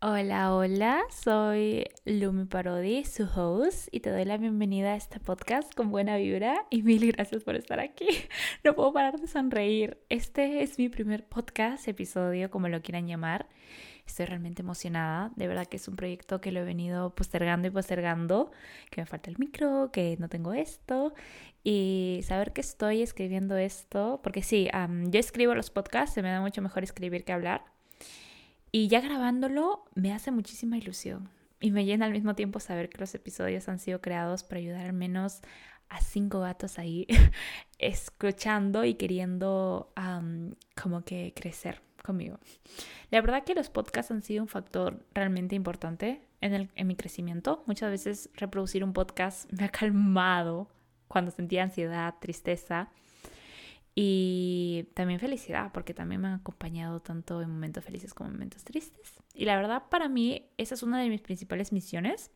Hola, hola, soy Lumi Parodi, su host, y te doy la bienvenida a este podcast con buena vibra y mil gracias por estar aquí. No puedo parar de sonreír. Este es mi primer podcast, episodio, como lo quieran llamar. Estoy realmente emocionada, de verdad que es un proyecto que lo he venido postergando y postergando, que me falta el micro, que no tengo esto, y saber que estoy escribiendo esto, porque sí, yo escribo los podcasts, se me da mucho mejor escribir que hablar y ya grabándolo me hace muchísima ilusión y me llena al mismo tiempo saber que los episodios han sido creados para ayudar al menos a cinco gatos ahí escuchando y queriendo como que crecer conmigo. La verdad que los podcasts han sido un factor realmente importante en, el, en mi crecimiento. Muchas veces reproducir un podcast me ha calmado cuando sentía ansiedad, tristeza y también felicidad, porque también me han acompañado tanto en momentos felices como en momentos tristes. Y la verdad, para mí, esa es una de mis principales misiones.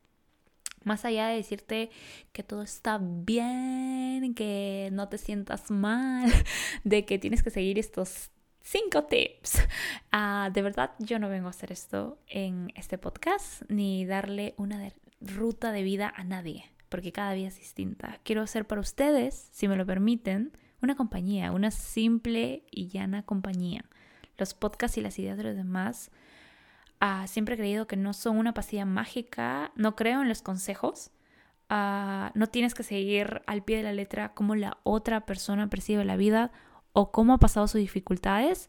Más allá de decirte que todo está bien, que no te sientas mal, de que tienes que seguir estos cinco tips. Ah, de verdad, yo no vengo a hacer esto en este podcast, ni darle una ruta de vida a nadie, porque cada día es distinta. Quiero hacer para ustedes, si me lo permiten, una compañía, una simple y llana compañía. Los podcasts y las ideas de los demás, ah, siempre he creído que no son una pastilla mágica, no creo en los consejos. Ah, no tienes que seguir al pie de la letra cómo la otra persona percibe la vida o cómo ha pasado sus dificultades,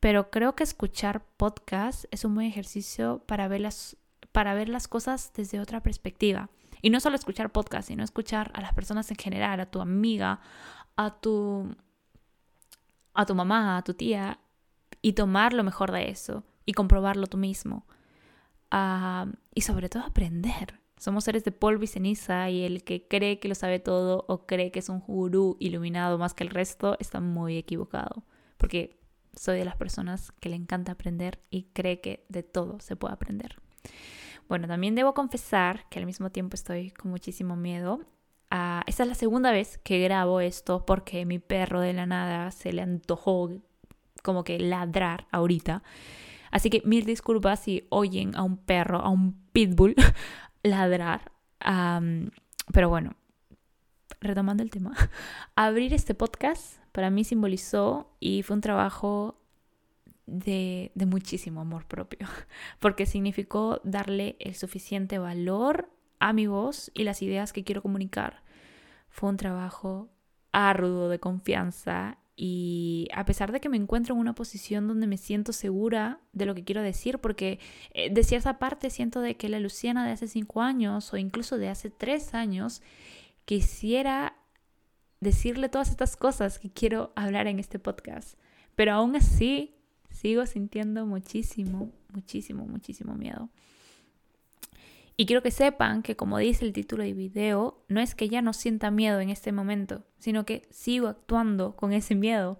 pero creo que escuchar podcasts es un buen ejercicio para ver las, para ver las cosas desde otra perspectiva. Y no solo escuchar podcasts, sino escuchar a las personas en general, a tu amiga, a tu, a tu mamá, a tu tía, y tomar lo mejor de eso y comprobarlo tú mismo. Ah, y sobre todo aprender. Somos seres de polvo y ceniza y el que cree que lo sabe todo o cree que es un gurú iluminado más que el resto está muy equivocado. Porque soy de las personas que le encanta aprender y cree que de todo se puede aprender. Bueno, también debo confesar que al mismo tiempo estoy con muchísimo miedo esta es la segunda vez que grabo esto porque mi perro de la nada se le antojó como que ladrar ahorita. Así que mil disculpas si oyen a un perro, a un pitbull ladrar. pero bueno, retomando el tema, abrir este podcast para mí simbolizó y fue un trabajo de, de muchísimo amor propio, porque significó darle el suficiente valor a mi voz y las ideas que quiero comunicar. Fue un trabajo arduo de confianza y a pesar de que me encuentro en una posición donde me siento segura de lo que quiero decir, porque eh, de cierta parte siento de que la Luciana de hace cinco años o incluso de hace tres años quisiera decirle todas estas cosas que quiero hablar en este podcast, pero aún así sigo sintiendo muchísimo, muchísimo, muchísimo miedo. Y quiero que sepan que como dice el título del video, no es que ya no sienta miedo en este momento, sino que sigo actuando con ese miedo.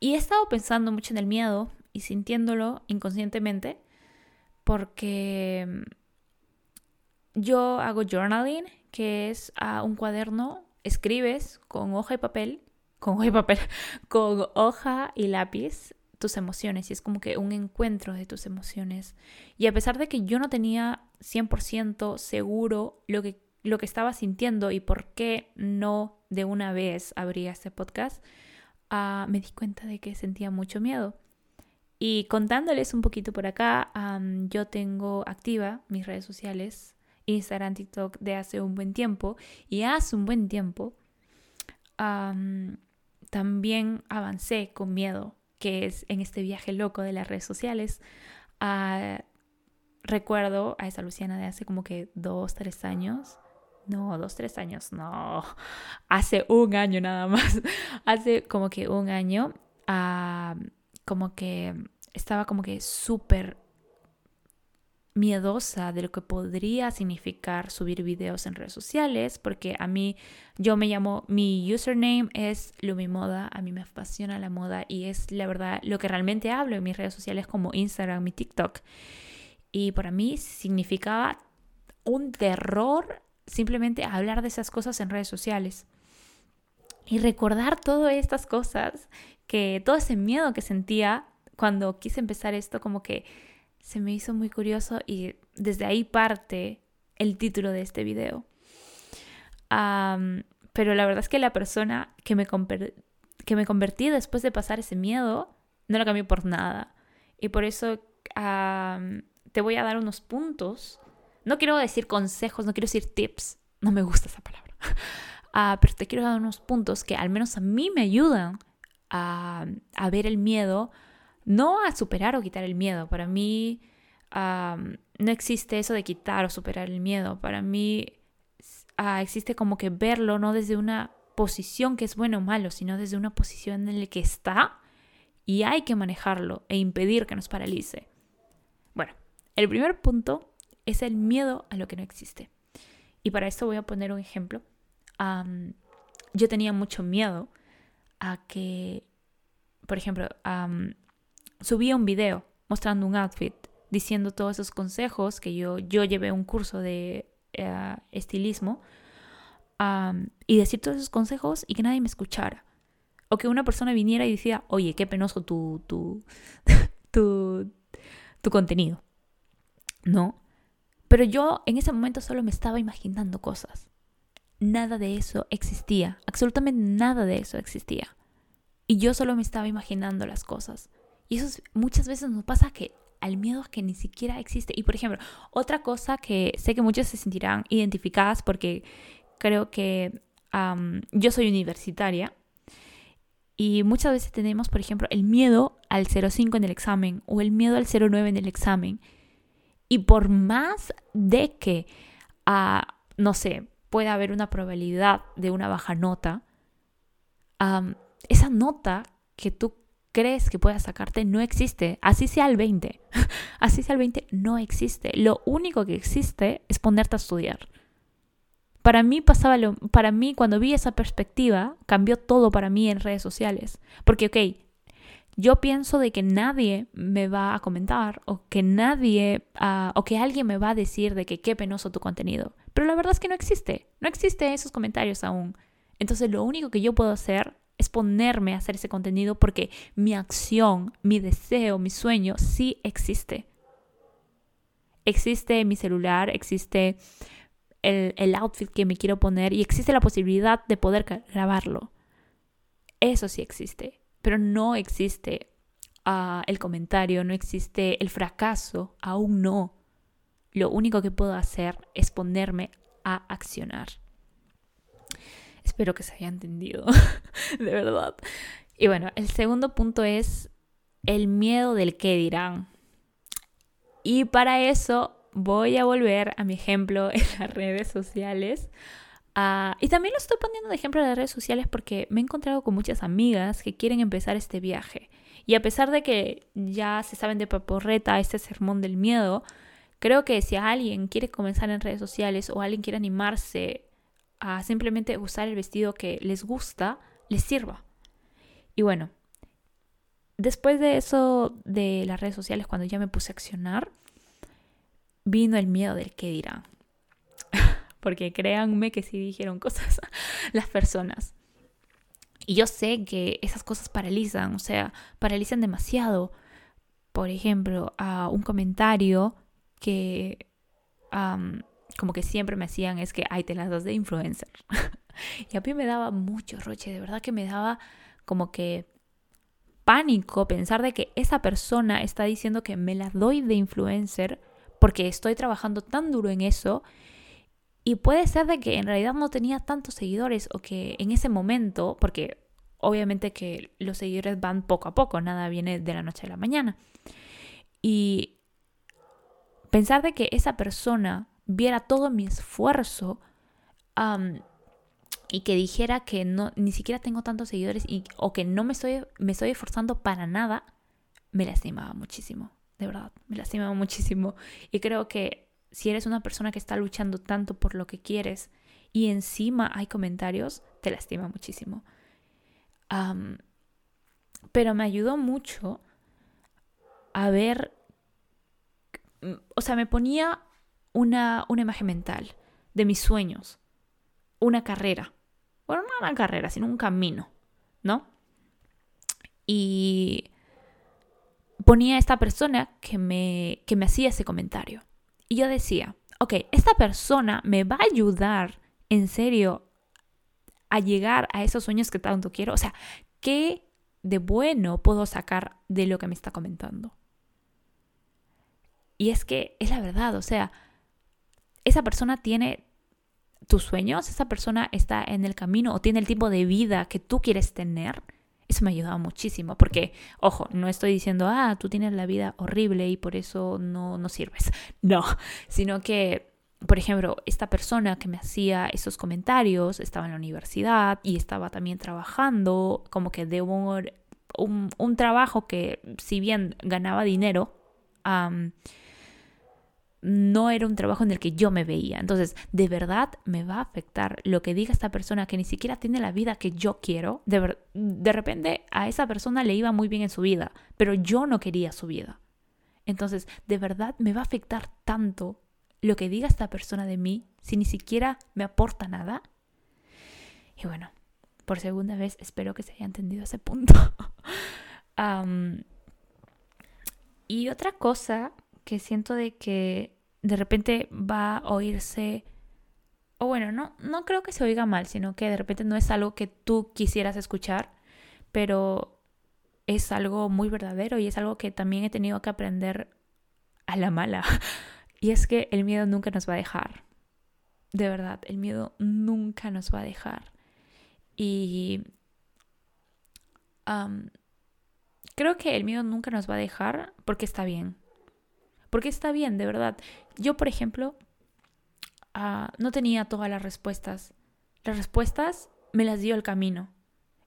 y he estado pensando mucho en el miedo y sintiéndolo inconscientemente porque mm, yo hago journaling, que es a un cuaderno, escribes con hoja y papel, con hoja y papel, con hoja y lápiz tus emociones y es como que un encuentro de tus emociones. Y a pesar de que yo no tenía 100% seguro lo que, lo que estaba sintiendo y por qué no de una vez abría este podcast, uh, me di cuenta de que sentía mucho miedo. Y contándoles un poquito por acá, yo tengo activa mis redes sociales, Instagram, TikTok, de hace un buen tiempo. Y hace un buen tiempo también avancé con miedo que es en este viaje loco de las redes sociales. Ah, recuerdo a esa Luciana de hace como que dos, tres años. No, dos, tres años, no. Hace un año nada más. hace como que un año, ah, como que estaba como que súper miedosa de lo que podría significar subir videos en redes sociales, porque a mí, yo me llamo, mi username es Lumimoda, a mí me apasiona la moda y es la verdad lo que realmente hablo en mis redes sociales como Instagram y TikTok. Y para mí significaba un terror simplemente hablar de esas cosas en redes sociales. Y recordar todas estas cosas, que todo ese miedo que sentía cuando quise empezar esto, como que se me hizo muy curioso y desde ahí parte el título de este video. pero la verdad es que la persona que me, convertí después de pasar ese miedo no lo cambió por nada. Y por eso te voy a dar unos puntos. No quiero decir consejos, no quiero decir tips. No me gusta esa palabra. Ah, pero te quiero dar unos puntos que al menos a mí me ayudan a ver el miedo, no a superar o quitar el miedo. Para mí no existe eso de quitar o superar el miedo. Para mí ah, existe como que verlo no desde una posición que es bueno o malo, sino desde una posición en la que está y hay que manejarlo e impedir que nos paralice. Bueno, el primer punto es el miedo a lo que no existe. Y para esto voy a poner un ejemplo. yo tenía mucho miedo a que, por ejemplo, subía un video mostrando un outfit, diciendo todos esos consejos que yo, yo llevé un curso de eh, estilismo, y decir todos esos consejos y que nadie me escuchara. O que una persona viniera y decía, oye, qué penoso tu, tu, tu, tu contenido. No. Pero yo en ese momento solo me estaba imaginando cosas. Nada de eso existía. Absolutamente nada de eso existía. Y yo solo me estaba imaginando las cosas. Y eso muchas veces nos pasa que al miedo que ni siquiera existe. Y por ejemplo, otra cosa que sé que muchas se sentirán identificadas porque creo que yo soy universitaria y muchas veces tenemos, por ejemplo, el miedo al 0,5 en el examen o el miedo al 0,9 en el examen. Y por más de que, uh, no sé, pueda haber una probabilidad de una baja nota, esa nota que tú crees que puedas sacarte no existe. Así sea el 20. Así sea el 20, no existe. Lo único que existe es ponerte a estudiar. Para mí pasaba lo, para mí cuando vi esa perspectiva, cambió todo para mí en redes sociales. Porque, ok, yo pienso de que nadie me va a comentar o que nadie uh, o que alguien me va a decir de que qué penoso tu contenido. Pero la verdad es que no existe, no existe esos comentarios aún. Entonces lo único que yo puedo hacer es ponerme a hacer ese contenido porque mi acción, mi deseo, mi sueño sí existe. Existe mi celular, existe el, el outfit que me quiero poner y existe la posibilidad de poder grabarlo. Eso sí existe pero no existe ah, el comentario, no existe el fracaso, aún no. Lo único que puedo hacer es ponerme a accionar. Espero que se haya entendido, de verdad. Y bueno, el segundo punto es el miedo del qué dirán. Y para eso voy a volver a mi ejemplo en las redes sociales Ah, y también lo estoy poniendo de ejemplo en las redes sociales porque me he encontrado con muchas amigas que quieren empezar este viaje. Y a pesar de que ya se saben de paporreta este sermón del miedo, creo que si alguien quiere comenzar en redes sociales o alguien quiere animarse a simplemente usar el vestido que les gusta, les sirva. Y bueno, después de eso de las redes sociales, cuando ya me puse a accionar, vino el miedo del qué dirán porque créanme que sí dijeron cosas las personas. Y yo sé que esas cosas paralizan, o sea, paralizan demasiado. Por ejemplo, a un comentario que como que siempre me hacían es que, ay, te las das de influencer. y a mí me daba mucho roche, de verdad que me daba como que pánico pensar de que esa persona está diciendo que me las doy de influencer porque estoy trabajando tan duro en eso y puede ser de que en realidad no tenía tantos seguidores o que en ese momento, porque obviamente que los seguidores van poco a poco, nada viene de la noche a la mañana. Y pensar de que esa persona viera todo mi esfuerzo y que dijera que no, ni siquiera tengo tantos seguidores y, o que no me estoy, me estoy esforzando para nada, me lastimaba muchísimo, de verdad, me lastimaba muchísimo. Y creo que si eres una persona que está luchando tanto por lo que quieres y encima hay comentarios, te lastima muchísimo. pero me ayudó mucho a ver, o sea, me ponía una, una imagen mental de mis sueños, una carrera. Bueno, no una carrera, sino un camino, ¿no? Y ponía esta persona que me, que me hacía ese comentario. Y yo decía, ok, esta persona me va a ayudar en serio a llegar a esos sueños que tanto quiero. O sea, ¿qué de bueno puedo sacar de lo que me está comentando? Y es que es la verdad, o sea, esa persona tiene tus sueños, esa persona está en el camino o tiene el tipo de vida que tú quieres tener. Eso me ha ayudado muchísimo, porque, ojo, no estoy diciendo, ah, tú tienes la vida horrible y por eso no, no sirves. No, sino que, por ejemplo, esta persona que me hacía esos comentarios estaba en la universidad y estaba también trabajando como que de un, un, trabajo que, si bien ganaba dinero, no era un trabajo en el que yo me veía. Entonces, de verdad me va a afectar lo que diga esta persona que ni siquiera tiene la vida que yo quiero. De, de repente a esa persona le iba muy bien en su vida, pero yo no quería su vida. Entonces, de verdad me va a afectar tanto lo que diga esta persona de mí si ni siquiera me aporta nada. Y bueno, por segunda vez espero que se haya entendido ese punto. y otra cosa que siento de que de repente va a oírse, o bueno, no, no creo que se oiga mal, sino que de repente no es algo que tú quisieras escuchar, pero es algo muy verdadero y es algo que también he tenido que aprender a la mala. Y es que el miedo nunca nos va a dejar. De verdad, el miedo nunca nos va a dejar. Y creo que el miedo nunca nos va a dejar porque está bien. Porque está bien, de verdad. Yo, por ejemplo, ah, no tenía todas las respuestas. Las respuestas me las dio el camino.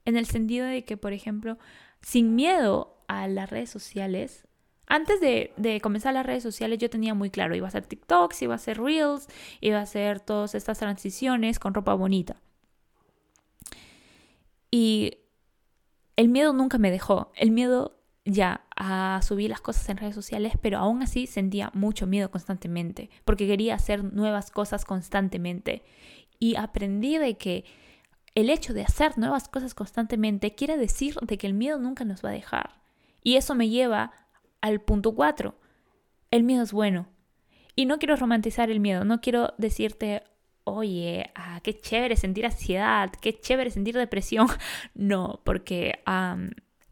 En el sentido de que, por ejemplo, sin miedo a las redes sociales, antes de, de, comenzar las redes sociales yo tenía muy claro, iba a hacer TikToks, iba a hacer Reels, iba a hacer todas estas transiciones con ropa bonita. Y el miedo nunca me dejó. El miedo ya a subir las cosas en redes sociales, pero aún así sentía mucho miedo constantemente, porque quería hacer nuevas cosas constantemente. Y aprendí de que el hecho de hacer nuevas cosas constantemente quiere decir de que el miedo nunca nos va a dejar. Y eso me lleva al punto 4. El miedo es bueno. Y no quiero romantizar el miedo, no quiero decirte, oye, ah, qué chévere sentir ansiedad, qué chévere sentir depresión. No, porque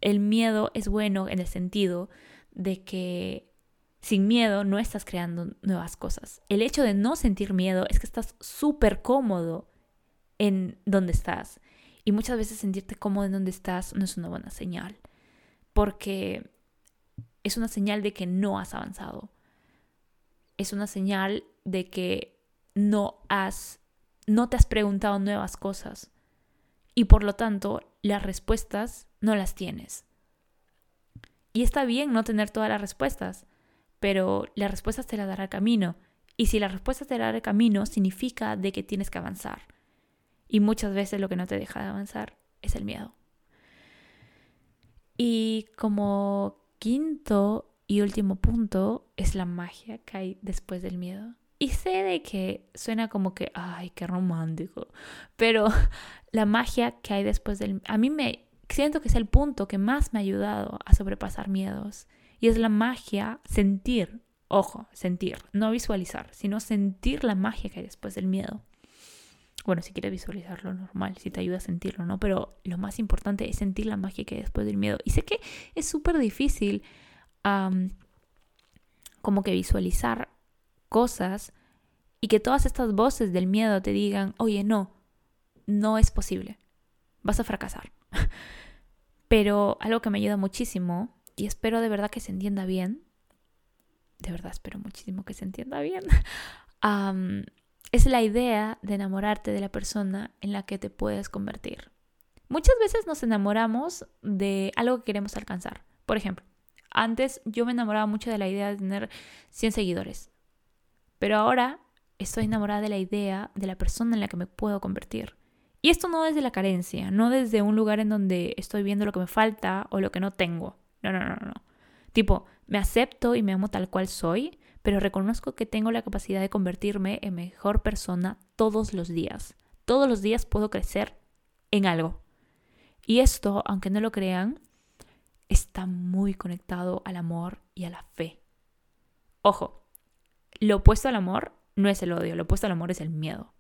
el miedo es bueno en el sentido de que sin miedo no estás creando nuevas cosas. El hecho de no sentir miedo es que estás súper cómodo en donde estás. Y muchas veces sentirte cómodo en donde estás no es una buena señal. Porque es una señal de que no has avanzado. Es una señal de que no has no te has preguntado nuevas cosas. Y por lo tanto, las respuestas no las tienes. Y está bien no tener todas las respuestas, pero las respuestas te las dará el camino. Y si las respuestas te dará el camino, significa de que tienes que avanzar. Y muchas veces lo que no te deja de avanzar es el miedo. Y como quinto y último punto es la magia que hay después del miedo. Y sé de que suena como que, ay, qué romántico, pero la magia que hay después del... A mí me siento que es el punto que más me ha ayudado a sobrepasar miedos. Y es la magia sentir, ojo, sentir, no visualizar, sino sentir la magia que hay después del miedo. Bueno, si quieres visualizarlo normal, si te ayuda a sentirlo, ¿no? Pero lo más importante es sentir la magia que hay después del miedo. Y sé que es súper difícil como que visualizar cosas y que todas estas voces del miedo te digan, oye, no, no es posible, vas a fracasar. Pero algo que me ayuda muchísimo, y espero de verdad que se entienda bien, de verdad espero muchísimo que se entienda bien, es la idea de enamorarte de la persona en la que te puedes convertir. Muchas veces nos enamoramos de algo que queremos alcanzar. Por ejemplo, antes yo me enamoraba mucho de la idea de tener 100 seguidores, pero ahora estoy enamorada de la idea de la persona en la que me puedo convertir. Y esto no desde la carencia, no desde un lugar en donde estoy viendo lo que me falta o lo que no tengo. No, no, no, no. Tipo, me acepto y me amo tal cual soy, pero reconozco que tengo la capacidad de convertirme en mejor persona todos los días. Todos los días puedo crecer en algo. Y esto, aunque no lo crean, está muy conectado al amor y a la fe. Ojo, lo opuesto al amor no es el odio, lo opuesto al amor es el miedo.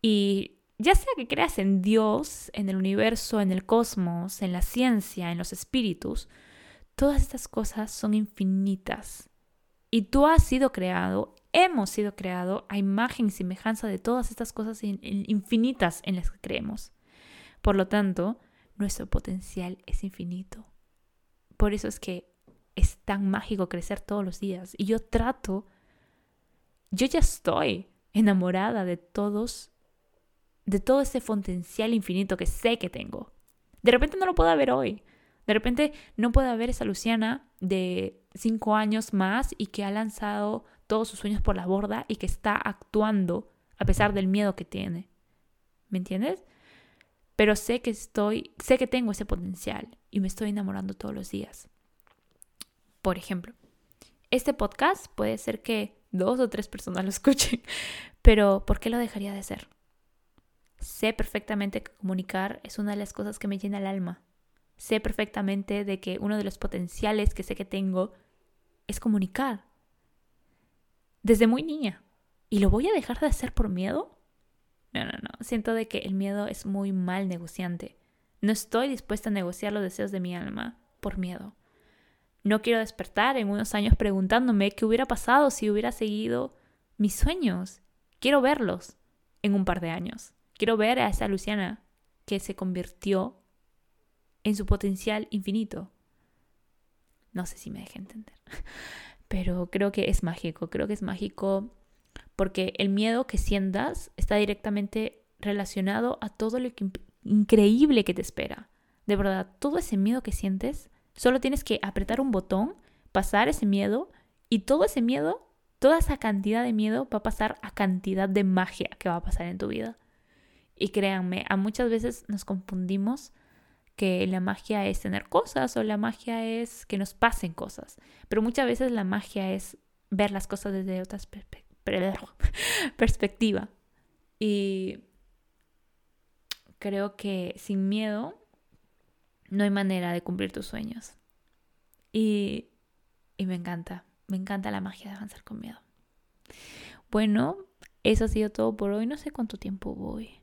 Y ya sea que creas en Dios, en el universo, en el cosmos, en la ciencia, en los espíritus, todas estas cosas son infinitas. Y tú has sido creado, hemos sido creado a imagen y semejanza de todas estas cosas infinitas en las que creemos. Por lo tanto, nuestro potencial es infinito. Por eso es que es tan mágico crecer todos los días. Y yo trato, yo ya estoy enamorada de todos, de todo ese potencial infinito que sé que tengo. De repente no lo puedo ver hoy. De repente no puedo ver esa Luciana de cinco años más y que ha lanzado todos sus sueños por la borda y que está actuando a pesar del miedo que tiene. ¿Me entiendes? Pero sé que estoy, sé que tengo ese potencial y me estoy enamorando todos los días. Por ejemplo, este podcast puede ser que dos o tres personas lo escuchen, pero ¿por qué lo dejaría de ser? Sé perfectamente que comunicar es una de las cosas que me llena el alma. Sé perfectamente de que uno de los potenciales que sé que tengo es comunicar. Desde muy niña. ¿Y lo voy a dejar de hacer por miedo? No, no, no. Siento de que el miedo es muy mal negociante. No estoy dispuesta a negociar los deseos de mi alma por miedo. No quiero despertar en unos años preguntándome qué hubiera pasado si hubiera seguido mis sueños. Quiero verlos en un par de años. Quiero ver a esa Luciana que se convirtió en su potencial infinito. No sé si me deje entender, pero creo que es mágico, creo que es mágico porque el miedo que sientas está directamente relacionado a todo lo increíble que te espera. De verdad, todo ese miedo que sientes Solo tienes que apretar un botón, pasar ese miedo y todo ese miedo, toda esa cantidad de miedo va a pasar a cantidad de magia que va a pasar en tu vida. Y créanme, a muchas veces nos confundimos que la magia es tener cosas o la magia es que nos pasen cosas. Pero muchas veces la magia es ver las cosas desde otra perspectiva. Y creo que sin miedo no hay manera de cumplir tus sueños. Y, y me encanta, me encanta la magia de avanzar con miedo. Bueno, eso ha sido todo por hoy. No sé cuánto tiempo voy.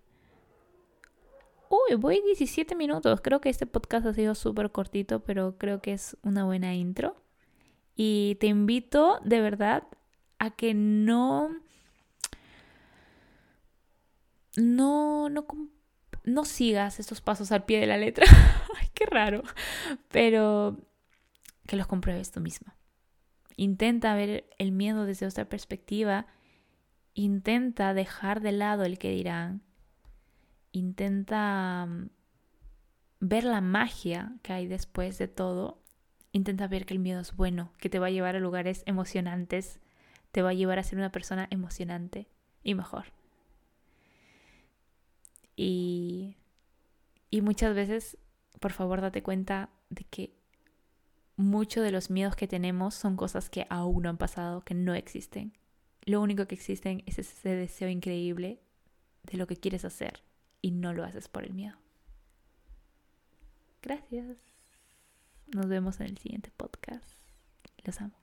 Uy, voy 17 minutos. Creo que este podcast ha sido súper cortito, pero creo que es una buena intro. Y te invito de verdad a que no... No, no, no sigas estos pasos al pie de la letra. Ay, qué raro. Pero que los compruebes tú mismo. Intenta ver el miedo desde otra perspectiva. Intenta dejar de lado el que dirán. Intenta mm, ver la magia que hay después de todo. Intenta ver que el miedo es bueno, que te va a llevar a lugares emocionantes, te va a llevar a ser una persona emocionante y mejor. Y, y muchas veces, por favor, date cuenta de que muchos de los miedos que tenemos son cosas que aún no han pasado, que no existen. Lo único que existen es ese deseo increíble de lo que quieres hacer y no lo haces por el miedo. Gracias. Nos vemos en el siguiente podcast. Los amo.